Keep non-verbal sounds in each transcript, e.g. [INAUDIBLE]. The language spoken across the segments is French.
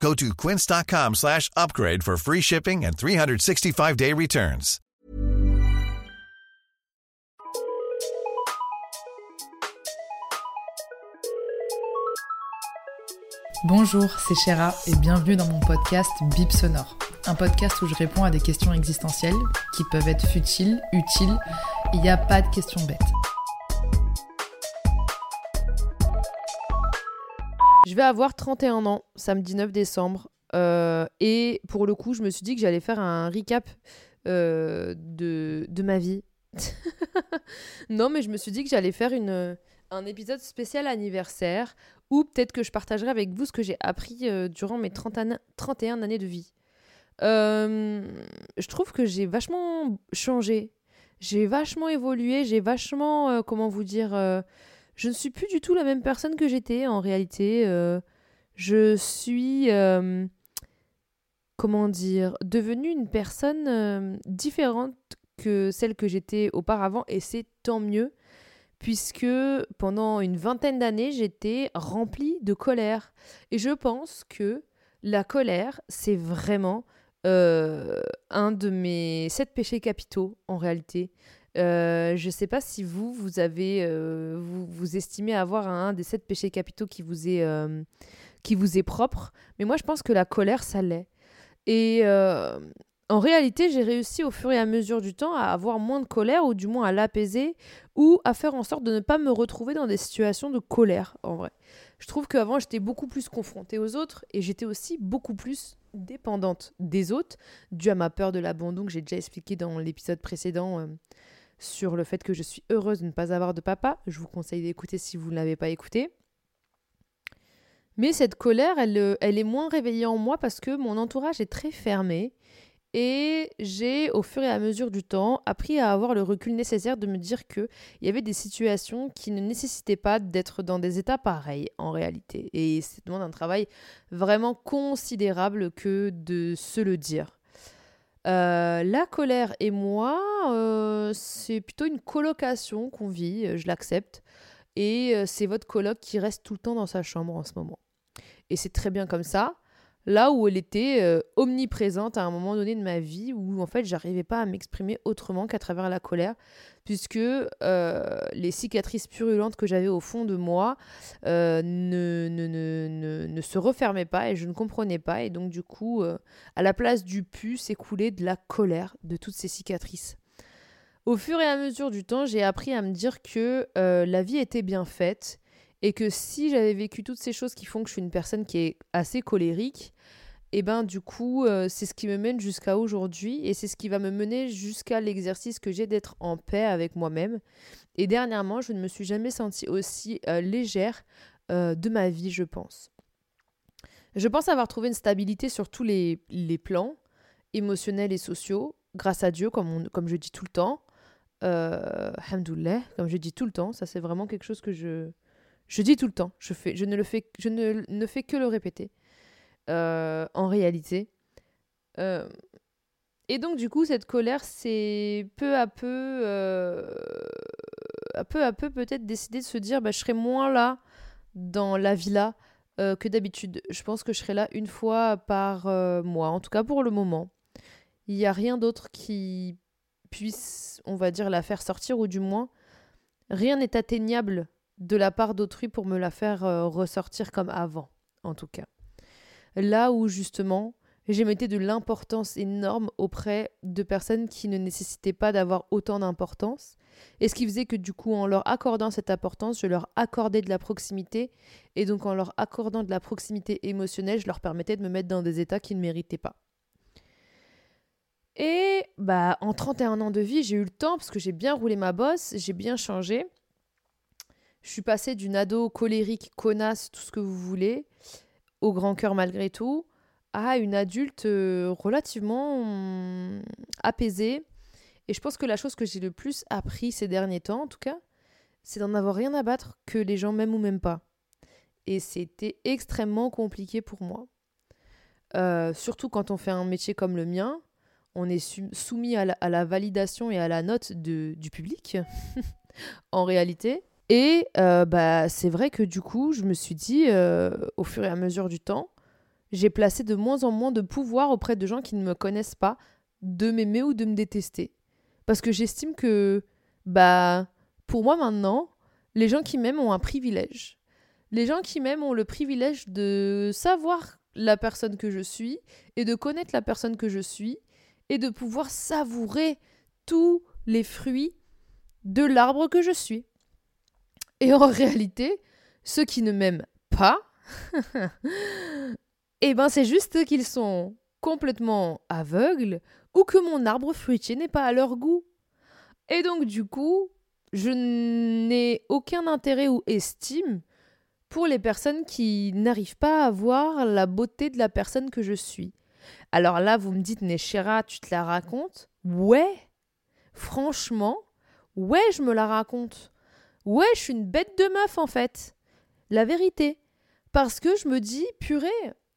Go to quince.com slash upgrade for free shipping and 365-day returns. Bonjour, c'est Chéra et bienvenue dans mon podcast Bip Sonore. Un podcast où je réponds à des questions existentielles qui peuvent être futiles, utiles. Il n'y a pas de questions bêtes. Je vais avoir 31 ans, samedi 9 décembre. Euh, et pour le coup, je me suis dit que j'allais faire un recap euh, de, de ma vie. [LAUGHS] non, mais je me suis dit que j'allais faire une, un épisode spécial anniversaire ou peut-être que je partagerai avec vous ce que j'ai appris euh, durant mes 30 an 31 années de vie. Je trouve que j'ai vachement changé. J'ai vachement évolué, j'ai vachement, comment vous dire, je ne suis plus du tout la même personne que j'étais en réalité. je suis, comment dire, devenue une personne différente que celle que j'étais auparavant et c'est tant mieux puisque pendant une vingtaine d'années, j'étais remplie de colère. Et je pense que la colère, c'est vraiment euh, un de mes sept péchés capitaux en réalité. Euh, je ne sais pas si vous, vous avez, euh, vous, estimez avoir un des sept péchés capitaux qui vous est, qui vous est propre, mais moi je pense que la colère, ça l'est. Et en réalité, j'ai réussi au fur et à mesure du temps à avoir moins de colère, ou du moins à l'apaiser, ou à faire en sorte de ne pas me retrouver dans des situations de colère, en vrai. Je trouve qu'avant, j'étais beaucoup plus confrontée aux autres, et j'étais aussi beaucoup plus dépendante des autres, dû à ma peur de l'abandon que j'ai déjà expliqué dans l'épisode précédent euh, sur le fait que je suis heureuse de ne pas avoir de papa. Je vous conseille d'écouter si vous ne l'avez pas écouté. Mais cette colère, elle, euh, elle est moins réveillée en moi parce que mon entourage est très fermé et j'ai, au fur et à mesure du temps, appris à avoir le recul nécessaire de me dire qu'il y avait des situations qui ne nécessitaient pas d'être dans des états pareils en réalité. Et c'est demande un travail vraiment considérable que de se le dire. Euh, la colère et moi, euh, c'est plutôt une colocation qu'on vit, je l'accepte. Et euh, c'est votre coloc qui reste tout le temps dans sa chambre en ce moment. Et c'est très bien comme ça là où elle était euh, omniprésente à un moment donné de ma vie où en fait j'arrivais pas à m'exprimer autrement qu'à travers la colère puisque euh, les cicatrices purulentes que j'avais au fond de moi euh, ne, ne, ne, ne, se refermaient pas et je ne comprenais pas et donc du coup à la place du pu s'écoulait de la colère de toutes ces cicatrices. Au fur et à mesure du temps, j'ai appris à me dire que la vie était bien faite et que si j'avais vécu toutes ces choses qui font que je suis une personne qui est assez colérique, et ben du coup, euh, c'est ce qui me mène jusqu'à aujourd'hui et c'est ce qui va me mener jusqu'à l'exercice que j'ai d'être en paix avec moi-même. Et dernièrement, je ne me suis jamais sentie aussi euh, légère euh, de ma vie, je pense. Je pense avoir trouvé une stabilité sur tous les, plans, émotionnels et sociaux, grâce à Dieu, comme, je dis tout le temps. Euh, comme je dis tout le temps, ça c'est vraiment quelque chose que je, je dis tout le temps. Je, ne, fais, que le répéter. Euh, en réalité. Euh, et donc, du coup, cette colère, c'est peu à peu, euh, à peu à peu, peut-être décider de se dire bah, je serai moins là dans la villa que d'habitude. Je pense que je serai là une fois par mois, en tout cas pour le moment. Il n'y a rien d'autre qui puisse, on va dire, la faire sortir, ou du moins, rien n'est atteignable de la part d'autrui pour me la faire ressortir comme avant, en tout cas là où justement j'émettais de l'importance énorme auprès de personnes qui ne nécessitaient pas d'avoir autant d'importance. Et ce qui faisait que du coup, en leur accordant cette importance, je leur accordais de la proximité. Et donc en leur accordant de la proximité émotionnelle, je leur permettais de me mettre dans des états qu'ils ne méritaient pas. Et bah en 31 ans de vie, j'ai eu le temps parce que j'ai bien roulé ma bosse, j'ai bien changé. Je suis passée d'une ado colérique, connasse, tout ce que vous voulez, au grand cœur malgré tout, à une adulte euh, relativement apaisée Et je pense que la chose que j'ai le plus appris ces derniers temps, en tout cas, c'est d'en avoir rien à battre que les gens m'aiment ou m'aiment pas. Et c'était extrêmement compliqué pour moi. Euh, surtout quand on fait un métier comme le mien, on est soumis à la, validation et à la note du public, [LAUGHS] en réalité. Et euh, bah, c'est vrai que du coup, je me suis dit, euh, au fur et à mesure du temps, j'ai placé de moins en moins de pouvoir auprès de gens qui ne me connaissent pas, de m'aimer ou de me détester. Parce que j'estime que, bah, pour moi maintenant, les gens qui m'aiment ont un privilège. Les gens qui m'aiment ont le privilège de savoir la personne que je suis et de connaître la personne que je suis et de pouvoir savourer tous les fruits de l'arbre que je suis. Et en réalité, ceux qui ne m'aiment pas, [LAUGHS] eh ben c'est juste qu'ils sont complètement aveugles ou que mon arbre fruitier n'est pas à leur goût. Et donc du coup, je n'ai aucun intérêt ou estime pour les personnes qui n'arrivent pas à voir la beauté de la personne que je suis. Alors là, vous me dites, Néchéra, tu te la racontes? Ouais, franchement, ouais, je me la raconte. Ouais, je suis une bête de meuf en fait. La vérité. Parce que je me dis, purée,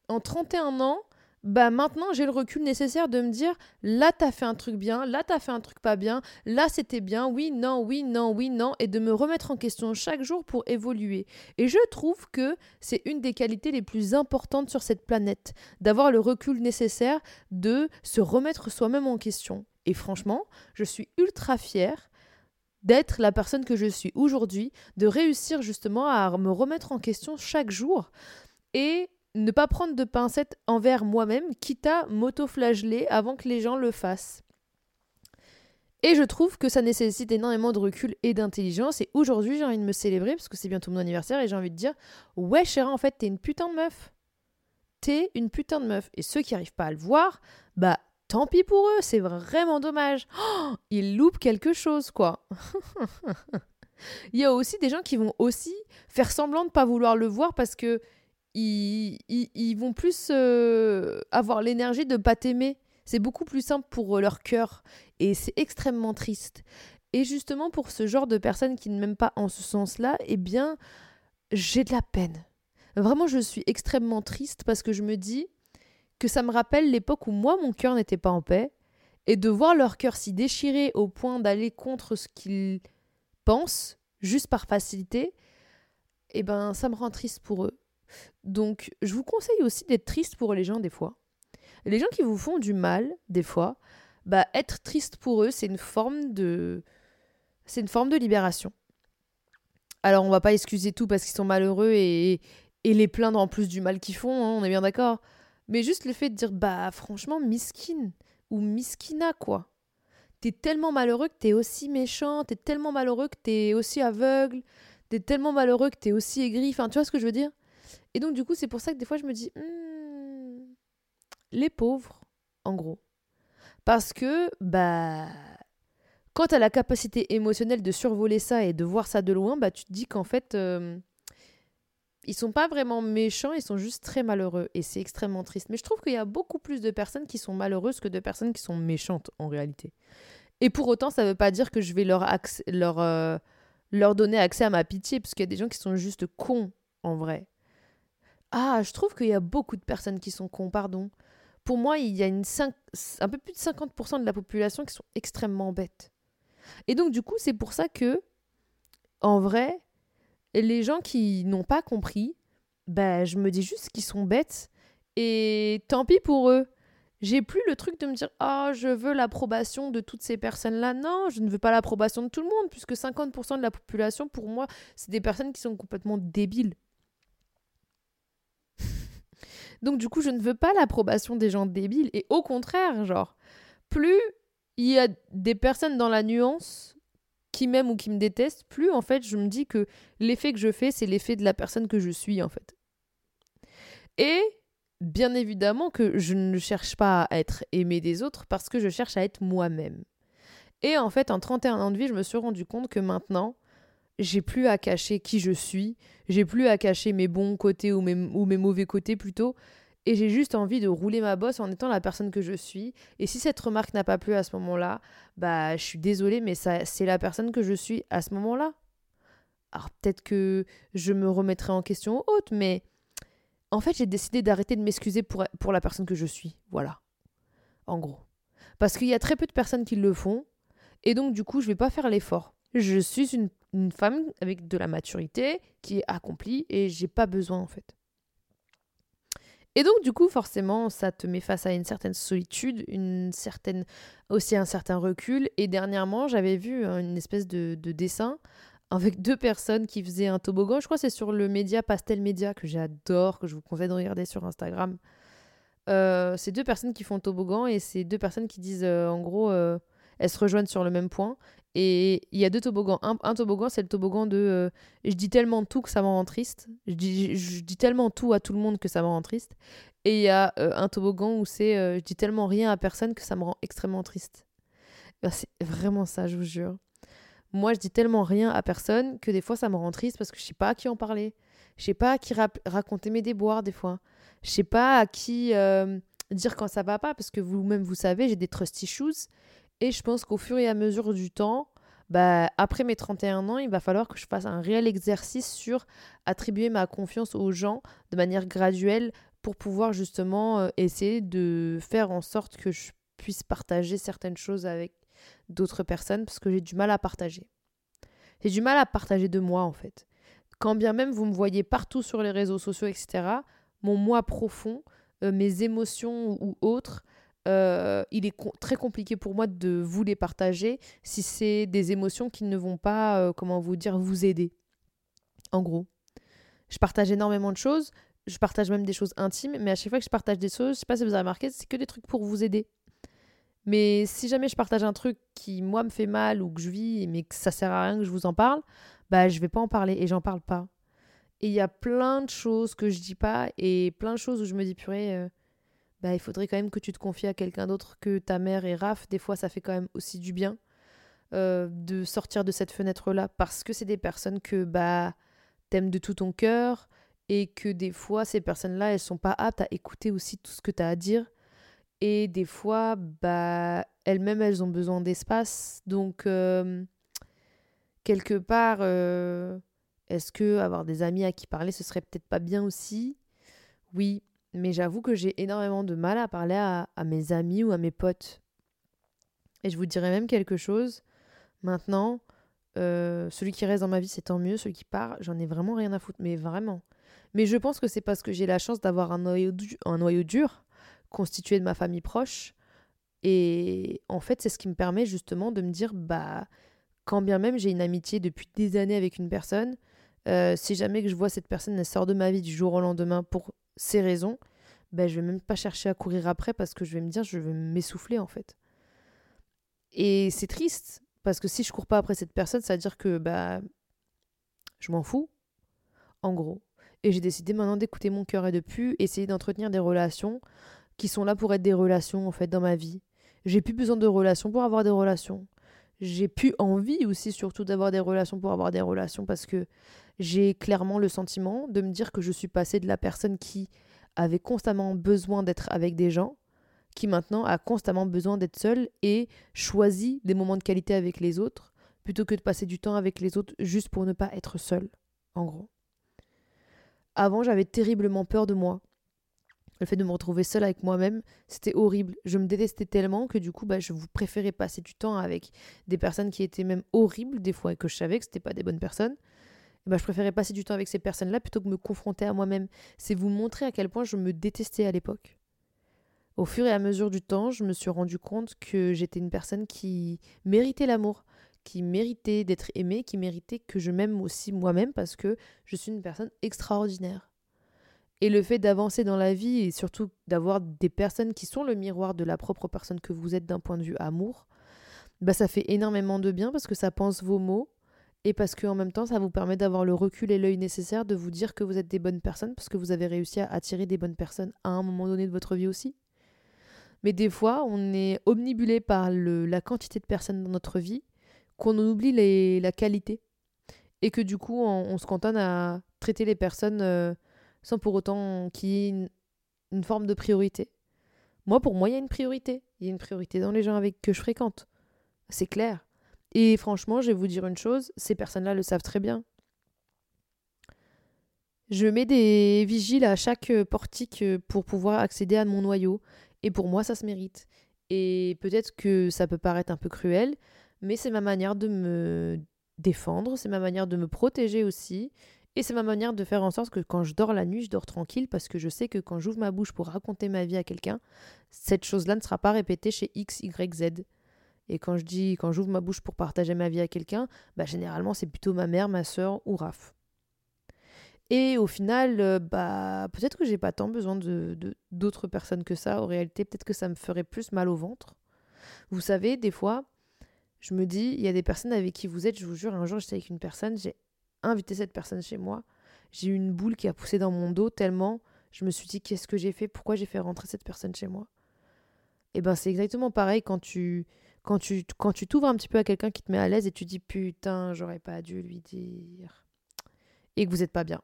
en 31 ans, bah maintenant j'ai le recul nécessaire de me dire là t'as fait un truc bien, là t'as fait un truc pas bien, là c'était bien, oui, non, oui, non, oui, non, et de me remettre en question chaque jour pour évoluer. Et je trouve que c'est une des qualités les plus importantes sur cette planète, d'avoir le recul nécessaire de se remettre soi-même en question. Et franchement, je suis ultra fière d'être la personne que je suis aujourd'hui, de réussir justement à me remettre en question chaque jour et ne pas prendre de pincettes envers moi-même, quitte à m'auto-flageller avant que les gens le fassent. Et je trouve que ça nécessite énormément de recul et d'intelligence. Et aujourd'hui, j'ai envie de me célébrer parce que c'est bientôt mon anniversaire et j'ai envie de dire Ouais, chéra, en fait, t'es une putain de meuf. T'es une putain de meuf. Et ceux qui n'arrivent pas à le voir, bah tant pis pour eux, c'est vraiment dommage. Oh, ils loupent quelque chose, quoi. [LAUGHS] Il y a aussi des gens qui vont aussi faire semblant de ne pas vouloir le voir parce que ils, vont plus euh, avoir l'énergie de pas t'aimer. C'est beaucoup plus simple pour euh, leur cœur et c'est extrêmement triste. Et justement pour ce genre de personnes qui ne m'aiment pas en ce sens-là, eh bien, j'ai de la peine. Vraiment, je suis extrêmement triste parce que je me dis que ça me rappelle l'époque où moi, mon cœur n'était pas en paix et de voir leur cœur s'y déchirer au point d'aller contre ce qu'ils pensent, juste par facilité, eh ben, ça me rend triste pour eux. Donc, je vous conseille aussi d'être triste pour les gens des fois. Les gens qui vous font du mal, des fois, bah, être triste pour eux, c'est une forme de. C'est une forme de libération. Alors, on va pas excuser tout parce qu'ils sont malheureux et, et les plaindre en plus du mal qu'ils font, hein, on est bien d'accord. Mais juste le fait de dire, bah, franchement, miskin ou miskina, quoi. T'es tellement malheureux que t'es aussi méchant, t'es tellement malheureux que t'es aussi aveugle, t'es tellement malheureux que t'es aussi aigri. Enfin, tu vois ce que je veux dire? Et donc, du coup, c'est pour ça que des fois, je me dis, hmm, les pauvres, en gros. Parce que, bah, quand tu as la capacité émotionnelle de survoler ça et de voir ça de loin, bah, tu te dis qu'en fait, euh, ils sont pas vraiment méchants, ils sont juste très malheureux. Et c'est extrêmement triste. Mais je trouve qu'il y a beaucoup plus de personnes qui sont malheureuses que de personnes qui sont méchantes, en réalité. Et pour autant, ça ne veut pas dire que je vais leur, leur, euh, leur donner accès à ma pitié, parce qu'il y a des gens qui sont juste cons, en vrai. Ah, je trouve qu'il y a beaucoup de personnes qui sont cons, pardon. Pour moi, il y a une un peu plus de 50% de la population qui sont extrêmement bêtes. Et donc, du coup, c'est pour ça que, en vrai, les gens qui n'ont pas compris, bah, je me dis juste qu'ils sont bêtes. Et tant pis pour eux. J'ai plus le truc de me dire Ah, je veux l'approbation de toutes ces personnes-là. Non, je ne veux pas l'approbation de tout le monde, puisque 50% de la population, pour moi, c'est des personnes qui sont complètement débiles. [LAUGHS] Donc du coup, je ne veux pas l'approbation des gens débiles. Et au contraire, genre, plus il y a des personnes dans la nuance qui m'aiment ou qui me détestent, plus en fait je me dis que l'effet que je fais, c'est l'effet de la personne que je suis en fait. Et bien évidemment que je ne cherche pas à être aimé des autres parce que je cherche à être moi-même. Et en fait, en 31 ans de vie, je me suis rendu compte que maintenant, j'ai plus à cacher qui je suis, j'ai plus à cacher mes bons côtés ou mes, ou mes mauvais côtés plutôt, Et j'ai juste envie de rouler ma bosse en étant la personne que je suis. Et si cette remarque n'a pas plu à ce moment-là, bah je suis désolée, mais ça, c'est la personne que je suis à ce moment-là. Alors peut-être que je me remettrai en question haute, mais en fait j'ai décidé d'arrêter de m'excuser pour, pour la personne que je suis. Voilà. En gros. Parce qu'il y a très peu de personnes qui le font. Et donc du coup je vais pas faire l'effort. Je suis une, une femme avec de la maturité qui est accomplie et j'ai pas besoin en fait. Et donc, du coup, forcément, ça te met face à une certaine solitude, une certaine, aussi un certain recul. Et dernièrement, j'avais vu une espèce de, de, dessin avec deux personnes qui faisaient un toboggan. Je crois c'est sur le média Pastel Média que j'adore, que je vous conseille de regarder sur Instagram. Euh, c'est deux personnes qui font toboggan et c'est deux personnes qui disent, euh, en gros, euh, elles se rejoignent sur le même point. Et il y a deux toboggans. Un, toboggan, c'est le toboggan de euh, je dis tellement tout que ça me rend triste. Je dis, je, dis tellement tout à tout le monde que ça me rend triste. Et il y a euh, un toboggan où c'est euh, je dis tellement rien à personne que ça me rend extrêmement triste. Ben, c'est vraiment ça, je vous jure. Moi, je dis tellement rien à personne que des fois ça me rend triste parce que je sais pas à qui en parler. Je sais pas à qui raconter mes déboires des fois. Je sais pas à qui dire quand ça va pas parce que vous-même vous savez, j'ai des trust issues et je pense qu'au fur et à mesure du temps, bah, après mes 31 ans, il va falloir que je fasse un réel exercice sur attribuer ma confiance aux gens de manière graduelle pour pouvoir justement euh, essayer de faire en sorte que je puisse partager certaines choses avec d'autres personnes parce que j'ai du mal à partager. J'ai du mal à partager de moi en fait. Quand bien même vous me voyez partout sur les réseaux sociaux, etc., mon moi profond, euh, mes émotions ou autres, euh, il est très compliqué pour moi de vous les partager si c'est des émotions qui ne vont pas, euh, comment vous dire, vous aider. En gros. Je partage énormément de choses, je partage même des choses intimes, mais à chaque fois que je partage des choses, je sais pas si vous avez remarqué, c'est que des trucs pour vous aider. Mais si jamais je partage un truc qui, moi, me fait mal ou que je vis, mais que ça sert à rien que je vous en parle, bah, je vais pas en parler et j'en parle pas. Et il y a plein de choses que je dis pas et plein de choses où je me dis, purée, euh, bah, il faudrait quand même que tu te confies à quelqu'un d'autre que ta mère et Raph. Des fois, ça fait quand même aussi du bien euh, de sortir de cette fenêtre-là parce que c'est des personnes que bah, t'aimes de tout ton cœur et que des fois, ces personnes-là, elles sont pas aptes à écouter aussi tout ce que tu as à dire. Et des fois, bah, elles-mêmes, elles ont besoin d'espace. Donc, euh, quelque part, euh, est-ce que avoir des amis à qui parler, ce serait peut-être pas bien aussi? Oui, mais j'avoue que j'ai énormément de mal à parler à, mes amis ou à mes potes. Et je vous dirais même quelque chose. Maintenant, euh, celui qui reste dans ma vie, c'est tant mieux. Celui qui part, j'en ai vraiment rien à foutre. Mais vraiment. Mais je pense que c'est parce que j'ai la chance d'avoir un noyau, un noyau dur constitué de ma famille proche. Et en fait, c'est ce qui me permet justement de me dire, bah, quand bien même j'ai une amitié depuis des années avec une personne, euh, si jamais que je vois cette personne, elle sort de ma vie du jour au lendemain pour ces raisons, ben, je vais même pas chercher à courir après parce que je vais me dire, je vais m'essouffler en fait. Et c'est triste parce que si je cours pas après cette personne, ça veut dire que bah, je m'en fous, en gros. Et j'ai décidé maintenant d'écouter mon cœur et de plus essayer d'entretenir des relations qui sont là pour être des relations en fait dans ma vie. J'ai plus besoin de relations pour avoir des relations. J'ai plus envie aussi surtout d'avoir des relations pour avoir des relations parce que j'ai clairement le sentiment de me dire que je suis passée de la personne qui avait constamment besoin d'être avec des gens, qui maintenant a constamment besoin d'être seule et choisit des moments de qualité avec les autres, plutôt que de passer du temps avec les autres juste pour ne pas être seule, en gros. Avant, j'avais terriblement peur de moi. Le fait de me retrouver seule avec moi-même, c'était horrible. Je me détestais tellement que du coup, bah, je préférais passer du temps avec des personnes qui étaient même horribles des fois et que je savais que c'était pas des bonnes personnes bah, je préférais passer du temps avec ces personnes-là plutôt que me confronter à moi-même. C'est vous montrer à quel point je me détestais à l'époque. Au fur et à mesure du temps, je me suis rendu compte que j'étais une personne qui méritait l'amour, qui méritait d'être aimée, qui méritait que je m'aime aussi moi-même parce que je suis une personne extraordinaire. Et le fait d'avancer dans la vie et surtout d'avoir des personnes qui sont le miroir de la propre personne que vous êtes d'un point de vue amour, bah ça fait énormément de bien parce que ça pense vos mots, et parce qu'en même temps, ça vous permet d'avoir le recul et l'œil nécessaire de vous dire que vous êtes des bonnes personnes, parce que vous avez réussi à attirer des bonnes personnes à un moment donné de votre vie aussi. Mais des fois, on est omnibulé par le, la quantité de personnes dans notre vie qu'on oublie les, la qualité. Et que du coup, on, se cantonne à traiter les personnes euh, sans pour autant qu'il y ait une forme de priorité. Moi, pour moi, il y a une priorité. Il y a une priorité dans les gens avec que je fréquente. C'est clair. Et franchement, je vais vous dire une chose, ces personnes-là le savent très bien. Je mets des vigiles à chaque portique pour pouvoir accéder à mon noyau. Et pour moi, ça se mérite. Et peut-être que ça peut paraître un peu cruel, mais c'est ma manière de me défendre, c'est ma manière de me protéger aussi. Et c'est ma manière de faire en sorte que quand je dors la nuit, je dors tranquille parce que je sais que quand j'ouvre ma bouche pour raconter ma vie à quelqu'un, cette chose-là ne sera pas répétée chez X, Y, Z. Et quand je dis, quand j'ouvre ma bouche pour partager ma vie à quelqu'un, bah généralement c'est plutôt ma mère, ma soeur ou Raph. Et au final, euh, bah peut-être que j'ai pas tant besoin de d'autres personnes que ça. En réalité, peut-être que ça me ferait plus mal au ventre. Vous savez, des fois, je me dis, il y a des personnes avec qui vous êtes. Je vous jure, un jour j'étais avec une personne, j'ai invité cette personne chez moi. J'ai eu une boule qui a poussé dans mon dos tellement je me suis dit qu'est-ce que j'ai fait, pourquoi j'ai fait rentrer cette personne chez moi? Et eh ben c'est exactement pareil quand tu quand tu quand tu t'ouvres un petit peu à quelqu'un qui te met à l'aise et tu dis putain j'aurais pas dû lui dire et que vous n'êtes pas bien.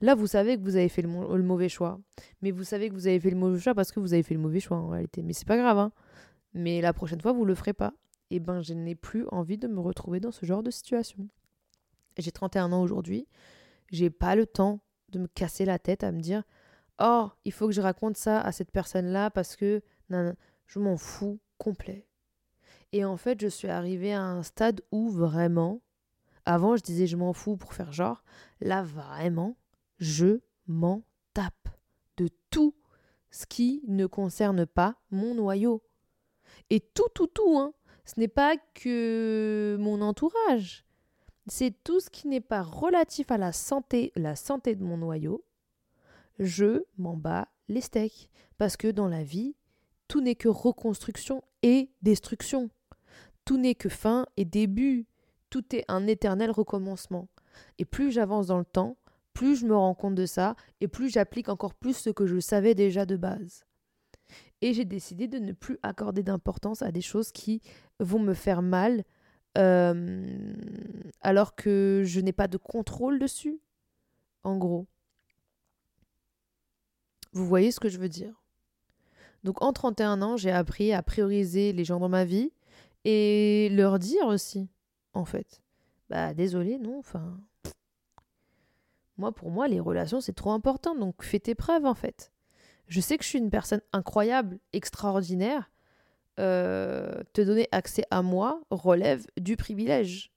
Là vous savez que vous avez fait le, mauvais choix, mais vous savez que vous avez fait le mauvais choix parce que vous avez fait le mauvais choix en réalité. Mais c'est pas grave hein. Mais la prochaine fois vous le ferez pas. Et eh ben je n'ai plus envie de me retrouver dans ce genre de situation. J'ai 31 ans aujourd'hui. J'ai pas le temps de me casser la tête à me dire Oh, il faut que je raconte ça à cette personne-là parce que je m'en fous complet. Et en fait, je suis arrivée à un stade où vraiment, avant je disais je m'en fous pour faire genre, là vraiment, je m'en tape de tout ce qui ne concerne pas mon noyau. Et tout, tout, tout, hein. Ce n'est pas que mon entourage. C'est tout ce qui n'est pas relatif à la santé, la santé de mon noyau. Je m'en bats les steaks. Parce que dans la vie, tout n'est que reconstruction et destruction. Tout n'est que fin et début. Tout est un éternel recommencement. Et plus j'avance dans le temps, plus je me rends compte de ça et plus j'applique encore plus ce que je savais déjà de base. Et j'ai décidé de ne plus accorder d'importance à des choses qui vont me faire mal euh, alors que je n'ai pas de contrôle dessus, en gros. Vous voyez ce que je veux dire? Donc en 31 ans, j'ai appris à prioriser les gens dans ma vie et leur dire aussi, en fait. Bah désolé, non, enfin... Moi, pour moi, les relations, c'est trop important, donc fais tes preuves, en fait. Je sais que je suis une personne incroyable, extraordinaire, euh, te donner accès à moi relève du privilège.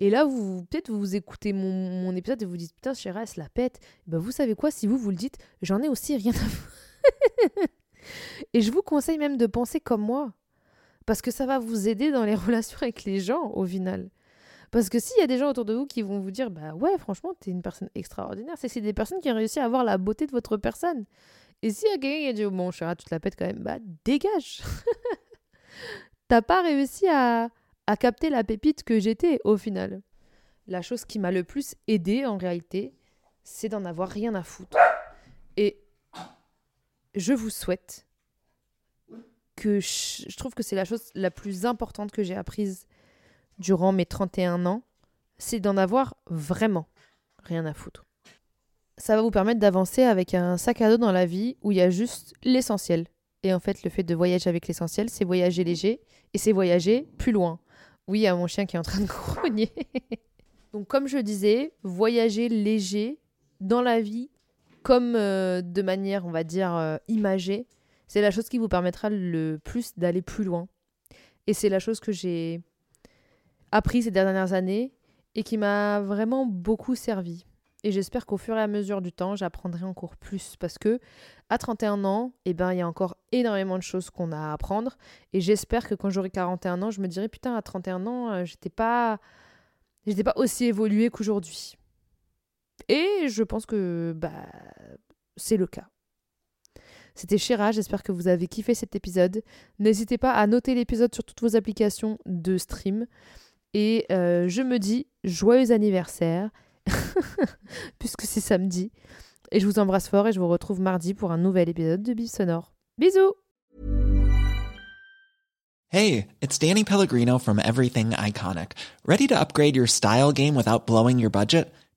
Et là, vous peut-être vous écoutez mon, mon, épisode et vous dites putain, Chéra, elle se la pète. Ben, vous savez quoi, si vous vous le dites, j'en ai aussi rien à [LAUGHS] Et je vous conseille même de penser comme moi. Parce que ça va vous aider dans les [LAUGHS] relations avec les gens au final. Parce que s'il y a des gens autour de vous qui vont vous dire bah ouais, franchement, t'es une personne extraordinaire, c'est que des personnes qui ont réussi à avoir la beauté de votre personne. Et s'il y a quelqu'un qui a dit, bon, chéra, tu te la pètes quand même, bah dégage [LAUGHS] T'as pas réussi à, à capter la pépite que j'étais au final. La chose qui m'a le plus aidé en réalité, c'est d'en avoir rien à foutre. Et je vous souhaite que je, trouve que c'est la chose la plus importante que j'ai apprise durant mes 31 ans, c'est d'en avoir vraiment rien à foutre ça va vous permettre d'avancer avec un sac à dos dans la vie où il y a juste l'essentiel. Et en fait, le fait de voyager avec l'essentiel, c'est voyager léger et c'est voyager plus loin. Oui, a mon chien qui est en train de [LAUGHS] grogner. Donc, comme je disais, voyager léger dans la vie, comme euh, de manière, on va dire, euh, imagée, c'est la chose qui vous permettra le plus d'aller plus loin. Et c'est la chose que j'ai appris ces dernières années et qui m'a vraiment beaucoup servi. Et j'espère qu'au fur et à mesure du temps, j'apprendrai encore plus parce que à 31 ans, eh ben, il y a encore énormément de choses qu'on a à apprendre. Et j'espère que quand j'aurai 41 ans, je me dirai putain, à 31 ans, euh, j'étais pas, j'étais pas aussi évoluée qu'aujourd'hui. Et je pense que bah, c'est le cas. C'était Chéra, j'espère que vous avez kiffé cet épisode. N'hésitez pas à noter l'épisode sur toutes vos applications de stream. Et euh, je me dis joyeux anniversaire [LAUGHS] puisque c'est samedi. Et je vous embrasse fort et je vous retrouve mardi pour un nouvel épisode de Bif Sonore. Bisous Hey, it's Danny Pellegrino from Everything Iconic. Ready to upgrade your style game without blowing your budget?